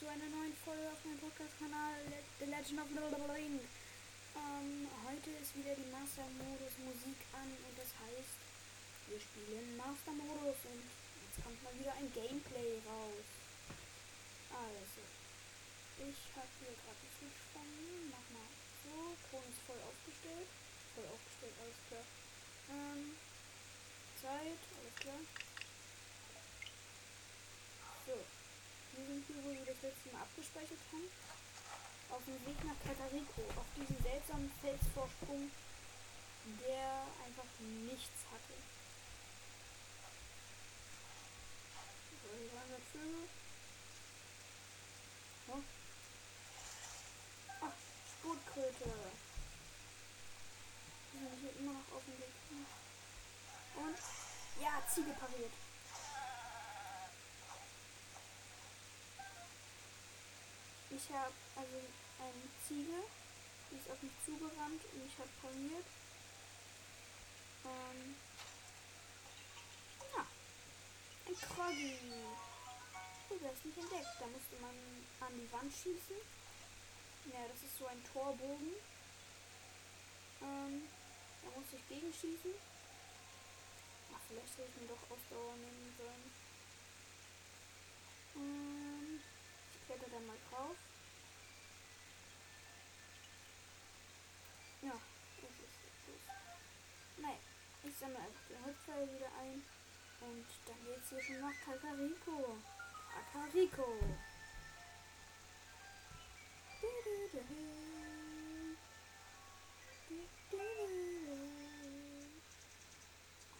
zu einer neuen Folge auf meinem Podcast-Kanal The Legend of the Ring. Ähm, heute ist wieder die Master-Modus Musik an und das heißt, wir spielen Master-Modus und jetzt kommt mal wieder ein Gameplay raus. Also, ich habe hier gerade von mir, mach mal so, Kron ist voll aufgestellt, voll aufgestellt, alles klar. Ähm, Zeit, alles klar. So, hier, wo wir das letzte Mal abgespeichert haben. Auf dem Weg nach Katariko, auf diesem seltsamen Felsvorsprung, der einfach nichts hatte. So, hier waren wir Vögel. Oh. Ach, Sputkröte. Die sind hier immer noch auf dem Weg. Und, ja, Ziege pariert. Ich habe also eine Ziege, die ist auf mich zugerannt und ich habe paniert. Ähm, ja, ein Kroggy. Du wirst nicht entdeckt. Da musste man an die Wand schießen. Ja, das ist so ein Torbogen. Ähm, da muss ich gegenschießen. Ach, vielleicht hätte ich mir doch Ausdauer nehmen sollen. Ähm, kletter da mal drauf. Ja, das ist gut. Nein, ich sammle einfach den Holzpfeil wieder ein. Und dann geht's hier schon nach Kakariko. Kakariko.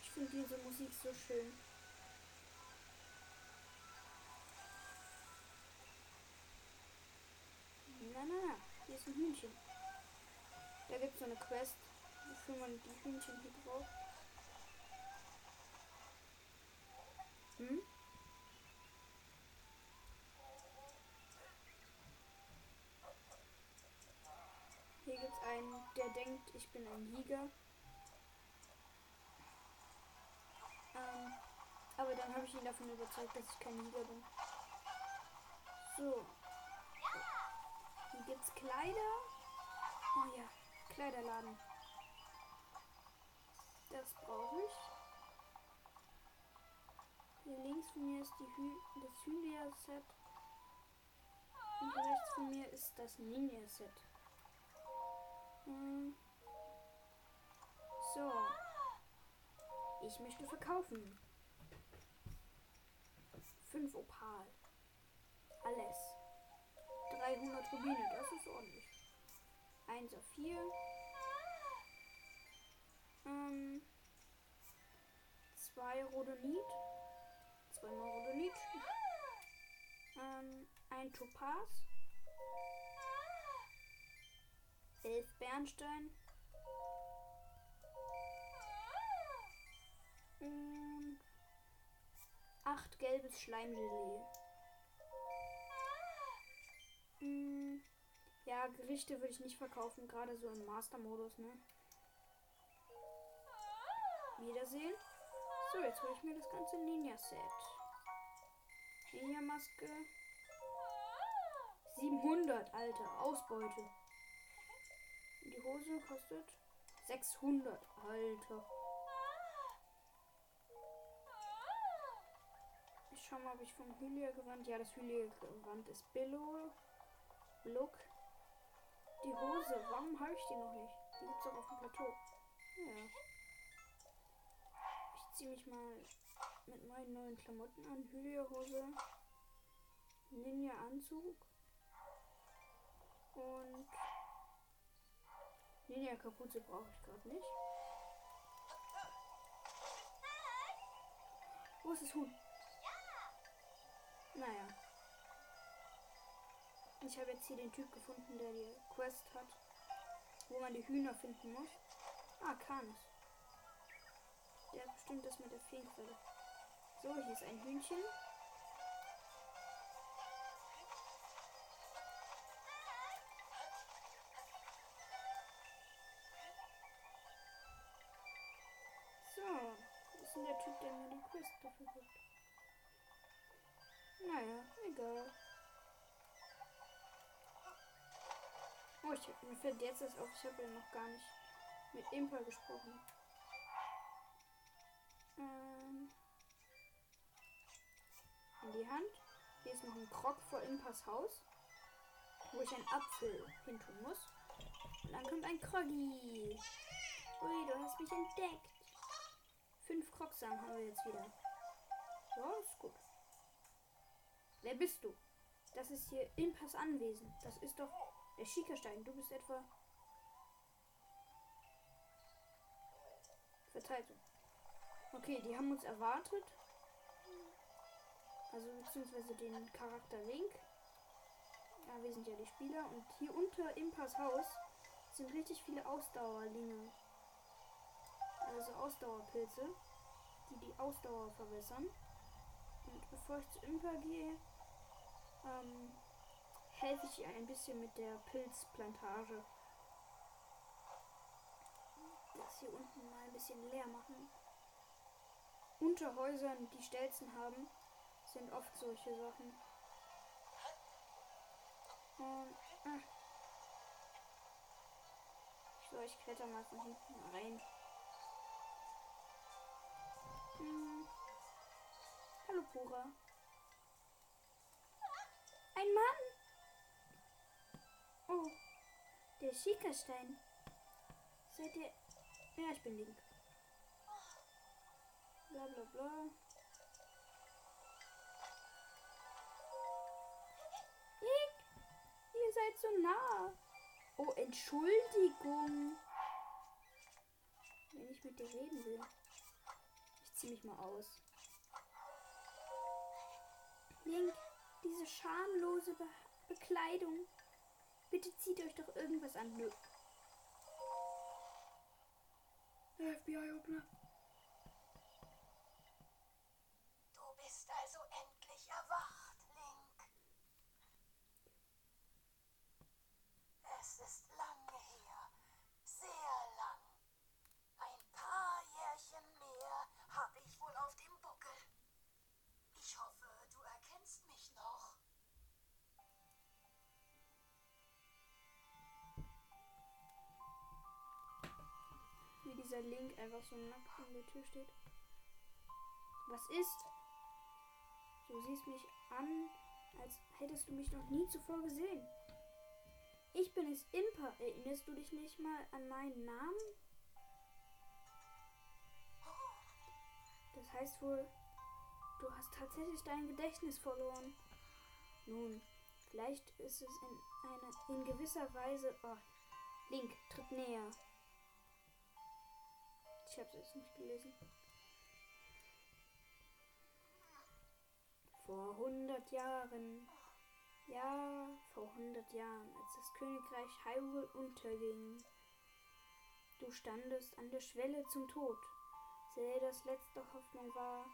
Ich finde diese Musik so schön. Na, na, na. Hier ist ein Hühnchen. Da gibt es so eine Quest, wofür man die Hühnchen hier braucht. Hm? Hier gibt es einen, der denkt, ich bin ein Jäger. Ähm, aber dann habe ich ihn davon überzeugt, dass ich kein Jäger bin. So, hier gibt's Kleider. Oh ja, Kleiderladen. Das brauche ich. Hier links von mir ist die Hü das Hylia-Set. Und rechts von mir ist das Ninja-Set. Hm. So. Ich möchte verkaufen. 5 Opal. Alles. 300 Rubine, das ist ordentlich. 1 auf 4. Ähm, 2 Rodonit. 2 mal Rodonit. Ähm, ein Topaz. 11 Bernstein. Und 8 gelbes Schleimgelee. Mm, ja, Gerichte würde ich nicht verkaufen, gerade so im Master-Modus, ne? Wiedersehen. So, jetzt hole ich mir das ganze Ninja-Set. Ninja-Maske. 700, Alter. Ausbeute. Die Hose kostet 600, Alter. Ich schau mal, ob ich vom Hylia-Gewand. Ja, das Hylia-Gewand ist Billo. Look. Die Hose, warum habe ich die noch nicht? Die gibt es auch auf dem Plateau. Ja. Ich ziehe mich mal mit meinen neuen Klamotten an. Hylia-Hose. Ninja-Anzug. Und Ninja-Kapuze brauche ich gerade nicht. Wo ist das Huhn? Naja. Ich habe jetzt hier den Typ gefunden, der die Quest hat, wo man die Hühner finden muss. Ah, Kanis. Der hat bestimmt das mit der Feenquelle. So, hier ist ein Hühnchen. So, ist denn der Typ, der mir die Quest dafür gibt? Naja, egal. Oh, ich, mir fällt jetzt das auf. Ich habe ja noch gar nicht mit Impa gesprochen. Ähm, in die Hand. Hier ist noch ein Krog vor Impas Haus, wo ich einen Apfel hintun muss. Und dann kommt ein Kroggi. Ui, du hast mich entdeckt. Fünf Krogsamen haben wir jetzt wieder. Ja, ist gut. Wer bist du? Das ist hier Impas Anwesen. Das ist doch der Schiekerstein. Du bist etwa. Verteidigung. Okay, die haben uns erwartet. Also beziehungsweise den Charakter Link. Ja, wir sind ja die Spieler. Und hier unter Impas Haus sind richtig viele Ausdauerlinge. Also Ausdauerpilze, die die Ausdauer verbessern. Und bevor ich zu Impa gehe, ähm, helfe ich ihr ein bisschen mit der Pilzplantage. Das hier unten mal ein bisschen leer machen. Unter Häusern, die Stelzen haben, sind oft solche Sachen. Und, ah. So, ich kletter mal von hinten rein. Hm. Hallo, Pura. Ein Mann! Oh, der Schickerstein. Seid ihr. Ja, ich bin Link. Bla bla bla. Link! Ihr seid so nah. Oh, Entschuldigung. Wenn ich mit dir reden will. Ich zieh mich mal aus. Link, diese schamlose Be Bekleidung. Bitte zieht euch doch irgendwas an. Nö. FBI-Obner. Dieser Link einfach so nackt an der Tür steht. Was ist? Du siehst mich an, als hättest du mich noch nie zuvor gesehen. Ich bin es Impa. Erinnerst du dich nicht mal an meinen Namen? Das heißt wohl, du hast tatsächlich dein Gedächtnis verloren. Nun, vielleicht ist es in einer in gewisser Weise. Oh, Link, tritt näher. Ich habe es jetzt nicht gelesen. Vor 100 Jahren, ja, vor 100 Jahren, als das Königreich Hyrule unterging. Du standest an der Schwelle zum Tod. Zeldas letzte Hoffnung war,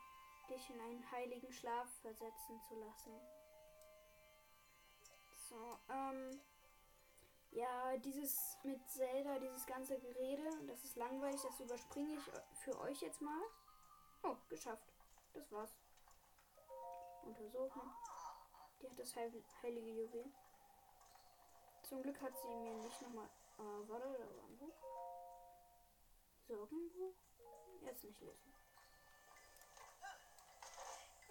dich in einen heiligen Schlaf versetzen zu lassen. So, ähm. Ja, dieses mit Zelda, dieses ganze Gerede, das ist langweilig, das überspringe ich für euch jetzt mal. Oh, geschafft. Das war's. Untersuchen. Die hat das heil heilige Juwel. Zum Glück hat sie mir nicht nochmal. Äh, warte, da war ein Buch. Sorgenbuch? Jetzt nicht lesen.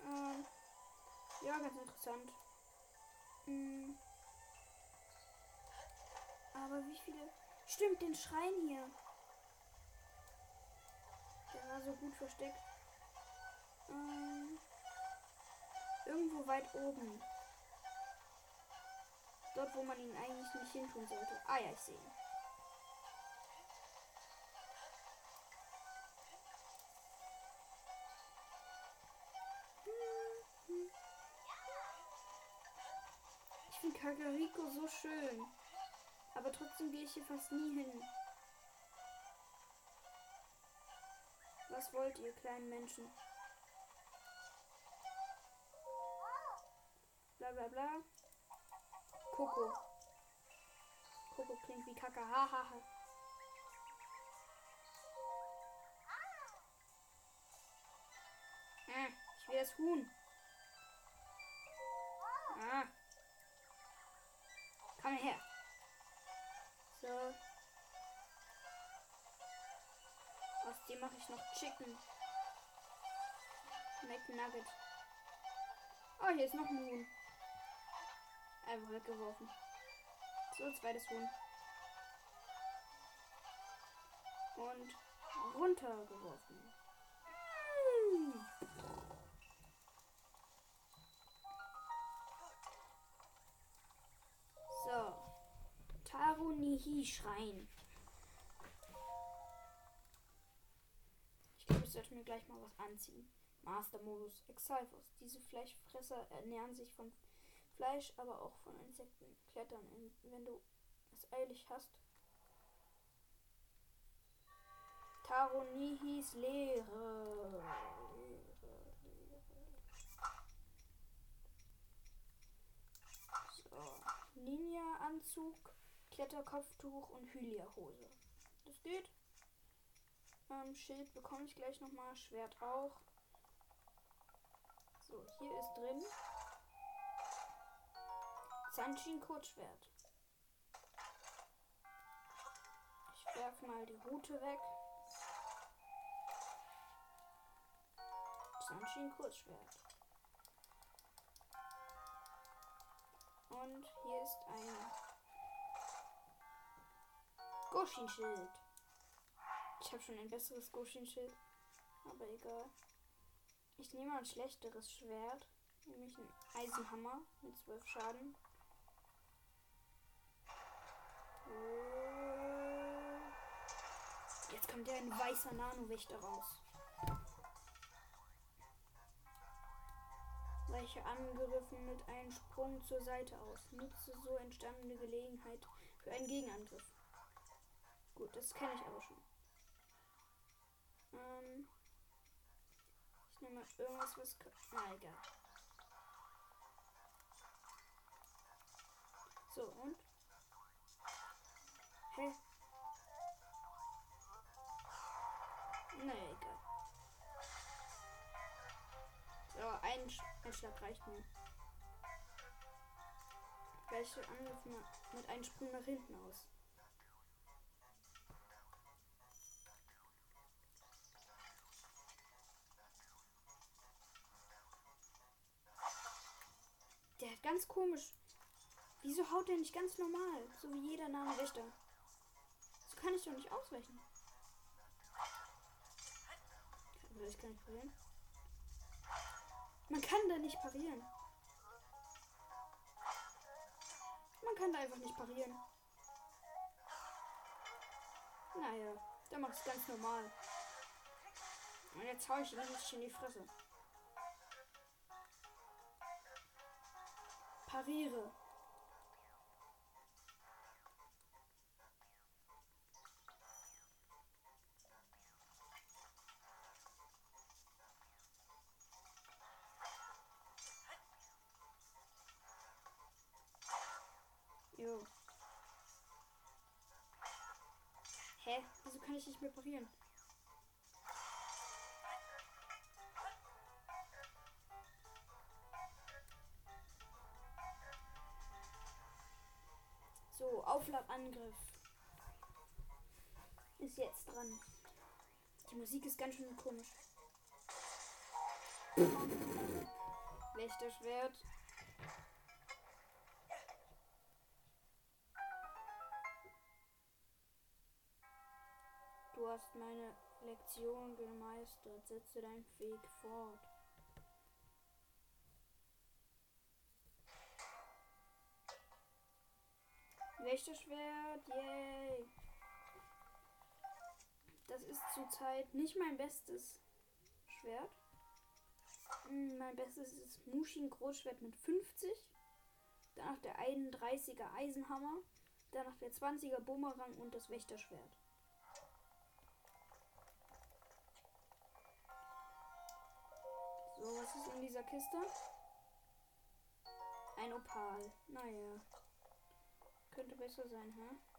Ähm, ja, ganz interessant. Hm. Aber wie viele. Stimmt, den Schrein hier. Der war so gut versteckt. Ähm, irgendwo weit oben. Dort, wo man ihn eigentlich nicht hin tun sollte. Ah ja, ich sehe ihn. Ich finde Kakariko so schön. Aber trotzdem gehe ich hier fast nie hin. Was wollt ihr, kleinen Menschen? Bla bla bla. Coco. Coco klingt wie Kaka. Hahaha. Ah, ich will das Huhn. Ah. Komm her. Dem mache ich noch Chicken. McNugget. Oh, hier ist noch ein Huhn. Einfach weggeworfen. So, zweites Huhn. Und runtergeworfen. Hm. So. Tarunihi-Schrein. Sollte mir gleich mal was anziehen. Master-Modus Exalfos. Diese Fleischfresser ernähren sich von Fleisch, aber auch von Insekten. Klettern, wenn du es eilig hast. Taronihis Lehre. So. Ninja-Anzug, Kletterkopftuch und Hylia-Hose. Das geht. Ähm, Schild bekomme ich gleich nochmal. Schwert auch. So, hier ist drin. Sanchin Kurzschwert. Ich werfe mal die Route weg. Sanchin Kurzschwert. Und hier ist ein Goshin-Schild. Ich habe schon ein besseres Goshin-Schild. Aber egal. Ich nehme ein schlechteres Schwert. Nämlich einen Eisenhammer mit 12 Schaden. Jetzt kommt ja ein weißer Nano-Wächter raus. Weiche angegriffen mit einem Sprung zur Seite aus. Nutze so entstandene Gelegenheit für einen Gegenangriff. Gut, das kenne ich aber schon. Ähm ich nehme mal irgendwas, was. Na, egal. So, und? Hä? Naja, egal. So, ein, Sch ein Schlag reicht mir. Welche Angriff mit einem Sprung nach hinten aus. Ganz komisch. Wieso haut der nicht ganz normal? So wie jeder Name Wächter. So kann ich doch nicht ausweichen. Ich kann nicht parieren. Man kann da nicht parieren. Man kann da einfach nicht parieren. Naja, der macht es ganz normal. Und jetzt hau ich ihn richtig in die Fresse. Pariere. Jo. Hä? Wieso kann ich nicht mehr parieren? Aufladangriff. Ist jetzt dran. Die Musik ist ganz schön komisch. Wächterschwert. Du hast meine Lektion gemeistert. Setze deinen Weg fort. Wächterschwert, yay. Das ist zurzeit nicht mein bestes Schwert. Hm, Mein bestes ist Mushin Großschwert mit 50. Danach der 31er Eisenhammer. Danach der 20er Bumerang und das Wächterschwert. So, was ist in dieser Kiste? Ein Opal. Naja. Könnte besser sein, hä? Oh.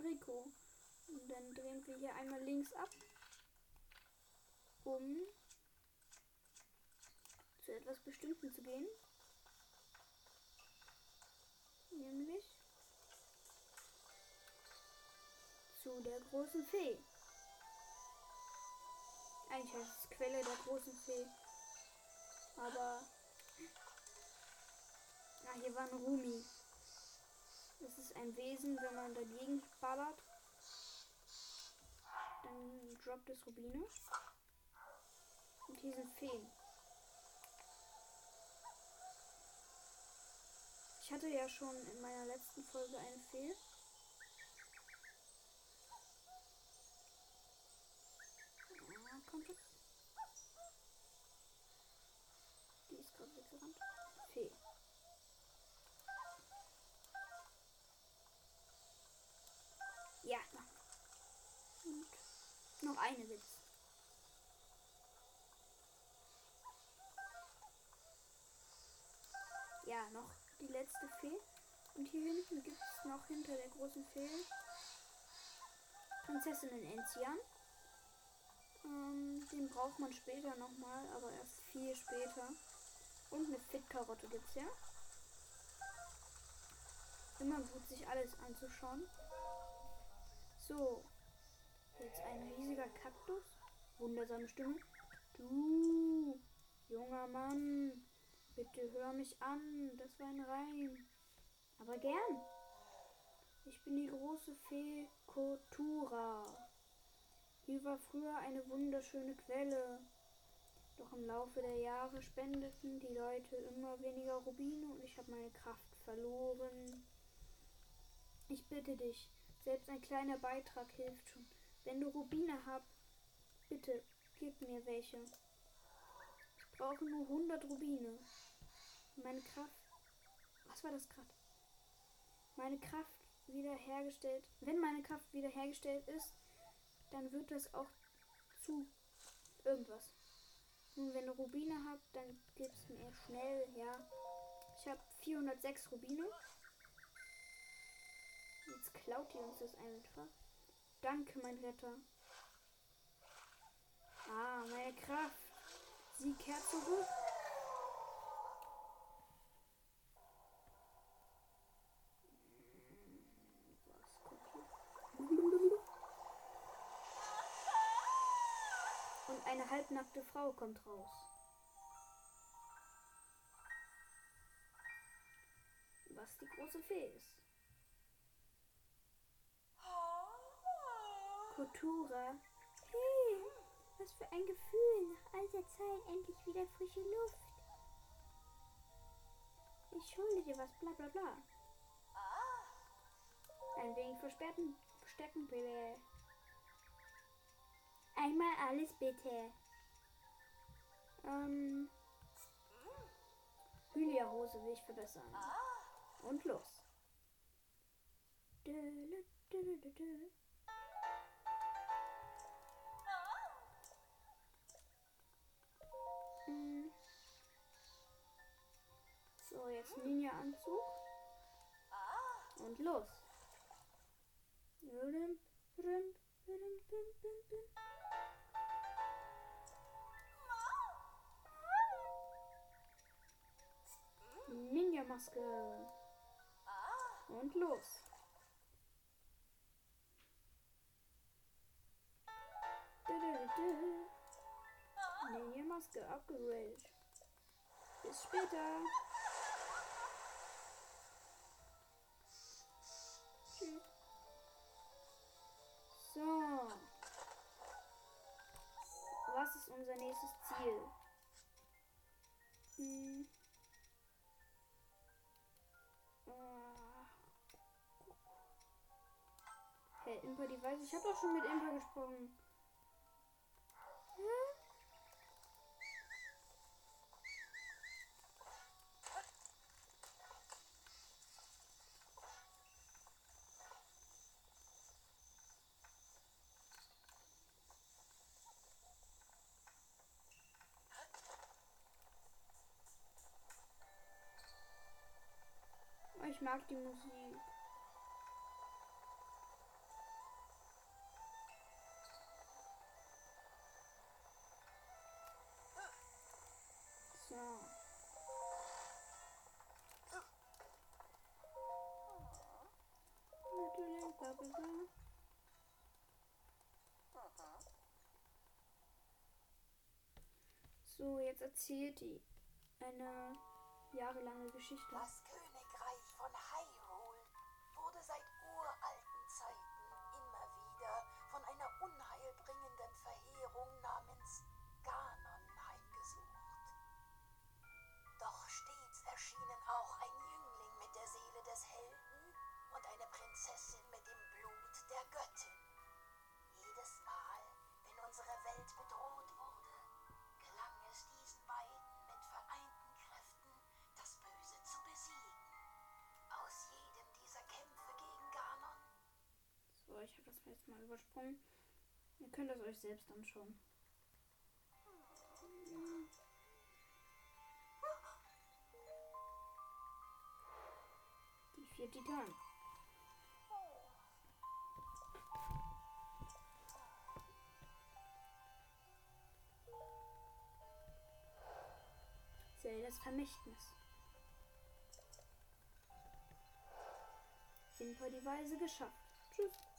Rico. Und dann drehen wir hier einmal links ab, um zu etwas Bestimmten zu gehen. Nämlich zu der großen Fee. Eigentlich heißt es Quelle der großen Fee. Aber. Ah, hier war ein Rumi. Das ist ein Wesen, wenn man dagegen ballert. Dann droppt es Rubine. Und hier sind Feen. Ich hatte ja schon in meiner letzten Folge eine Fee. Ah. Die ist gerade weggerannt. Fee. Ja, noch. Und noch eine Witz. Ja, noch die letzte Fee. Und hier hinten gibt es noch hinter der großen Fee Prinzessin in Enzian. Ähm, den braucht man später nochmal, aber erst viel später. Und eine Fit-Karotte gibt es ja. Immer gut, sich alles anzuschauen. So. Jetzt ein riesiger Kaktus. Wundersame Stimme. Du, junger Mann, bitte hör mich an. Das war ein Reim. Aber gern. Ich bin die große Fee Kotura. Hier war früher eine wunderschöne Quelle. Doch im Laufe der Jahre spendeten die Leute immer weniger Rubine und ich habe meine Kraft verloren. Ich bitte dich, selbst ein kleiner Beitrag hilft schon. Wenn du Rubine hast, bitte gib mir welche. Ich brauche nur 100 Rubine. Meine Kraft. Was war das gerade? Meine Kraft wiederhergestellt. Wenn meine Kraft wiederhergestellt ist, dann wird das auch zu irgendwas. Nun, wenn du Rubine habt, dann gib's mir schnell, ja. Ich habe 406 Rubine. Jetzt klaut ihr uns das einfach. Danke, mein Retter. Ah, meine Kraft. Sie kehrt zurück. Und eine halbnackte Frau kommt raus. Was die große Fee ist. Kotura. Hey, was für ein Gefühl, nach all der Zeit endlich wieder frische Luft. Ich schulde dir was, bla bla bla. Ein wenig versperrten, verstecken, bitte. Einmal alles bitte. Ähm. Hylia-Hose will ich verbessern. Und los. Dö, dö, dö, So, jetzt Ninja-Anzug. Und los. Ninja-Maske. Und los. Dö, dö, dö. Ninja-Maske abgegradet. Bis später. So. Was ist unser nächstes Ziel? Hm. Ah. Hey, Imper, die weiß, ich habe doch schon mit Imper gesprochen. mag die Musik. So. Natürlich, Bubble. So, jetzt erzählt die eine jahrelange Geschichte. Was So, ich habe das jetzt mal übersprungen. Ihr könnt es euch selbst anschauen. Die vier Titanen. Zeldas Vermächtnis. Hinter die Weise geschafft. Tschüss.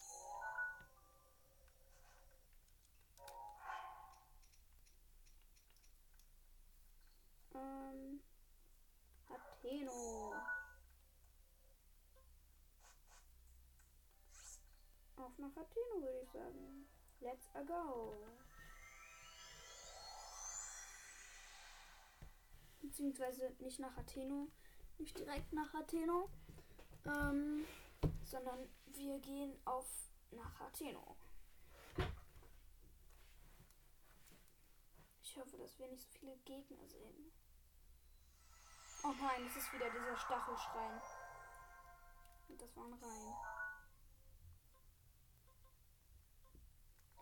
Hateno. Auf nach Hateno würde ich sagen. Let's a go. Beziehungsweise nicht nach Hateno, nicht direkt nach Hateno, ähm, sondern wir gehen auf nach Hateno. Ich hoffe, dass wir nicht so viele Gegner sehen. Oh nein, es ist wieder dieser Stachelschrein. Und das war ein Reim.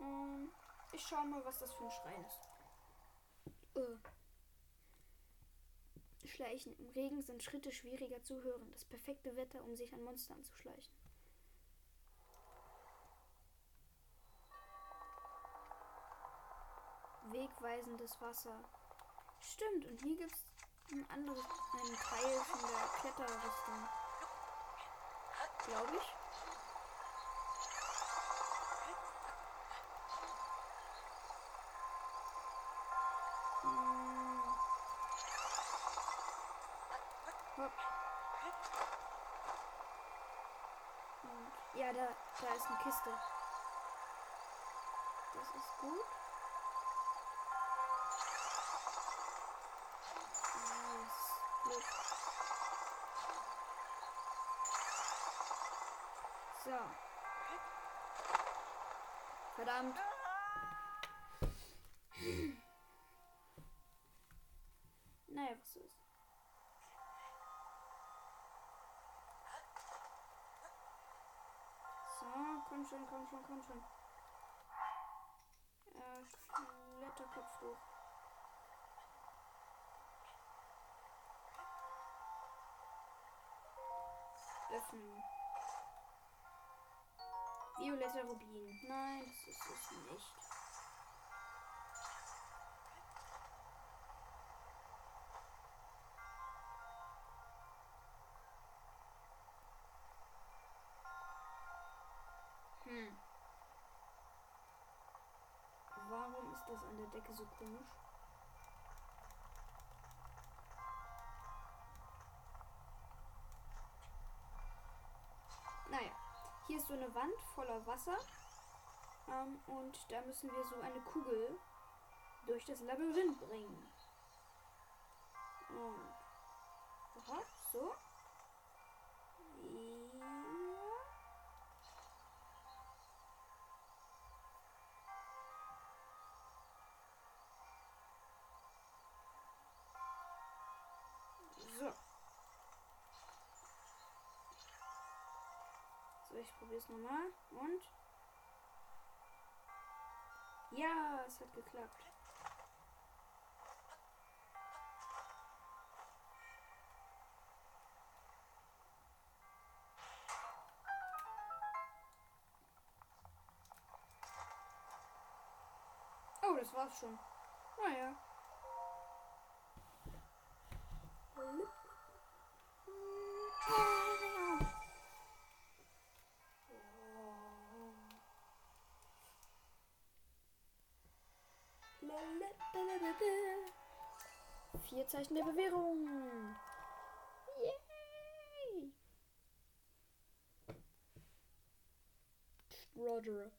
Ähm, ich schau mal, was das für ein Schrein ist. Äh. Schleichen im Regen sind Schritte schwieriger zu hören. Das perfekte Wetter, um sich an Monster anzuschleichen. Wegweisendes Wasser. Stimmt, und hier gibt es ein anderes, einen Teil von der Kletterrichtung. Glaube ich. Hm. Ja, da, da ist eine Kiste. Das ist gut. Blöd. So. Verdammt. Naja, was ist? So, komm schon, komm schon, komm schon. Äh, Kletterkopf hoch. Öffnen. Violetter Rubin. Nein, das ist es nicht. Hm. Warum ist das an der Decke so komisch? So eine Wand voller Wasser. Ähm, und da müssen wir so eine Kugel durch das Labyrinth bringen. Und. Aha, so. Ich probiere es nochmal. Und? Ja, es hat geklappt. Oh, das war's schon. Naja. Vier Zeichen der Bewährung. Yay! Roger.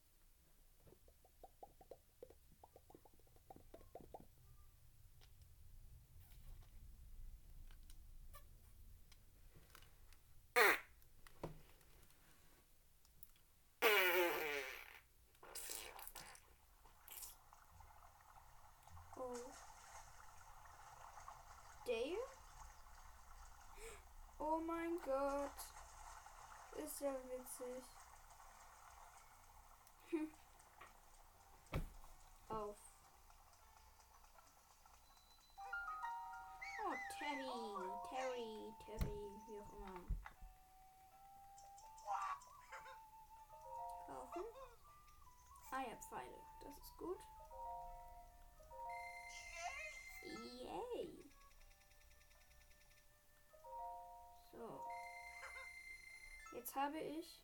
Oh. Dale? Oh mein Gott. Ist ja witzig. Hm. Auf. Oh, Terry. Terry, Terry, wie auch immer. Kaufen. Eierpfeile. Das ist gut. Jetzt habe ich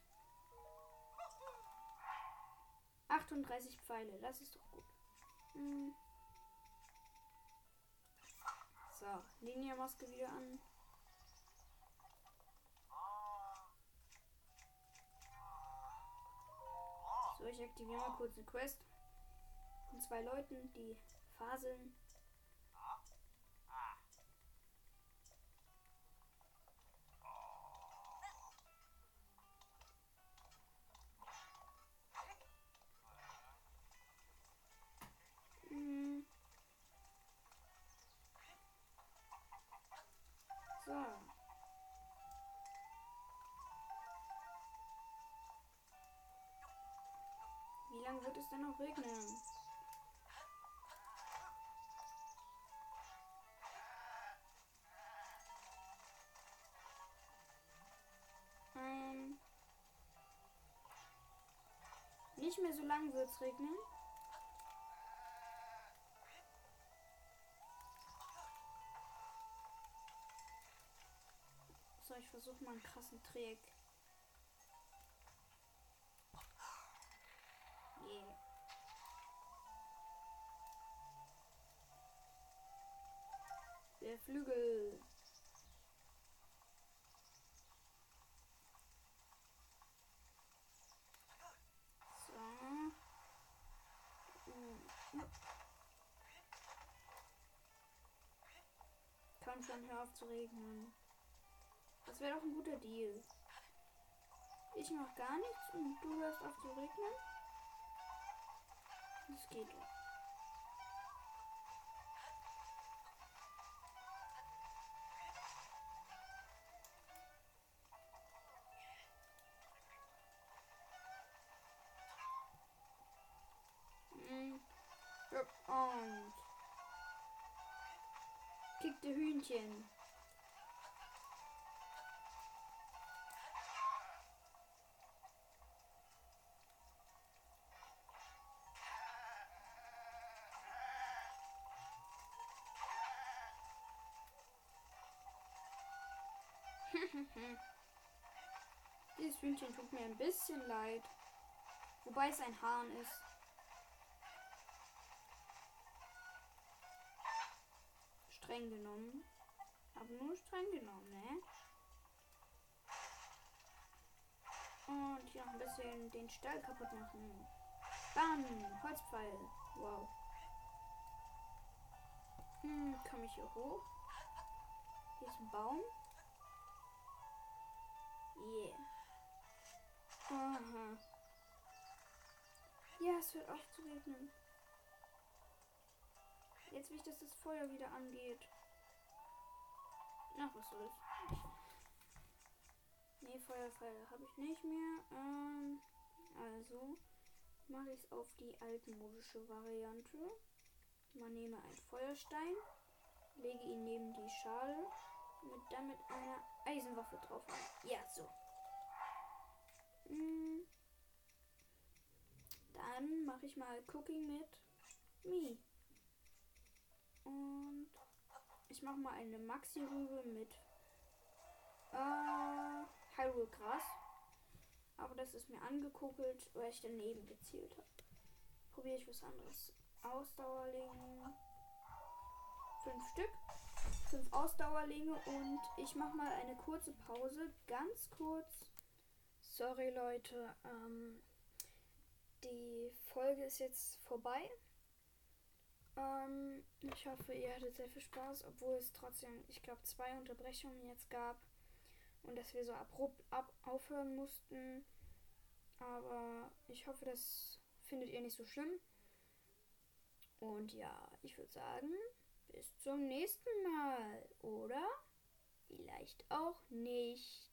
38 Pfeile. Das ist doch gut. Hm. So, Ninja-Maske wieder an. So, ich aktiviere mal kurz eine Quest von zwei Leuten, die faseln. Lange wird es denn noch regnen? Ähm, nicht mehr so lang wird es regnen. So, ich versuche mal einen krassen Trick. Flügel. So. Komm schon, hör auf zu regnen. Das wäre doch ein guter Deal. Ich mach gar nichts und du hörst auf zu regnen. Das geht doch. Kickte Hühnchen. Dieses Hühnchen tut mir ein bisschen leid. Wobei es ein Hahn ist. Streng genommen. Aber nur streng genommen, ne? Und hier noch ein bisschen den Stall kaputt machen. Bam! Holzpfeil. Wow. Hm, komme ich hier hoch? Hier ist ein Baum. Yeah. Aha. Ja, es hört auf zu regnen. Jetzt will ich, dass das Feuer wieder angeht. Ach, was soll's. Nee, Feuerpfeile habe ich nicht mehr. Ähm, also mache ich es auf die altmodische Variante. Man nehme einen Feuerstein, lege ihn neben die Schale mit dann mit einer Eisenwaffe drauf an. Ja, so. Mm. Dann mache ich mal Cooking mit Me. Und ich mache mal eine Maxi-Rübe mit äh, Hyrule Gras. Aber das ist mir angekuckelt, weil ich daneben gezielt habe. Probiere ich was anderes. Ausdauerling. Fünf Stück. fünf Ausdauerlinge und ich mache mal eine kurze Pause. Ganz kurz. Sorry Leute, ähm, die Folge ist jetzt vorbei. Ähm, ich hoffe, ihr hattet sehr viel Spaß, obwohl es trotzdem, ich glaube, zwei Unterbrechungen jetzt gab und dass wir so abrupt ab aufhören mussten. Aber ich hoffe, das findet ihr nicht so schlimm. Und ja, ich würde sagen, bis zum nächsten Mal, oder? Vielleicht auch nicht.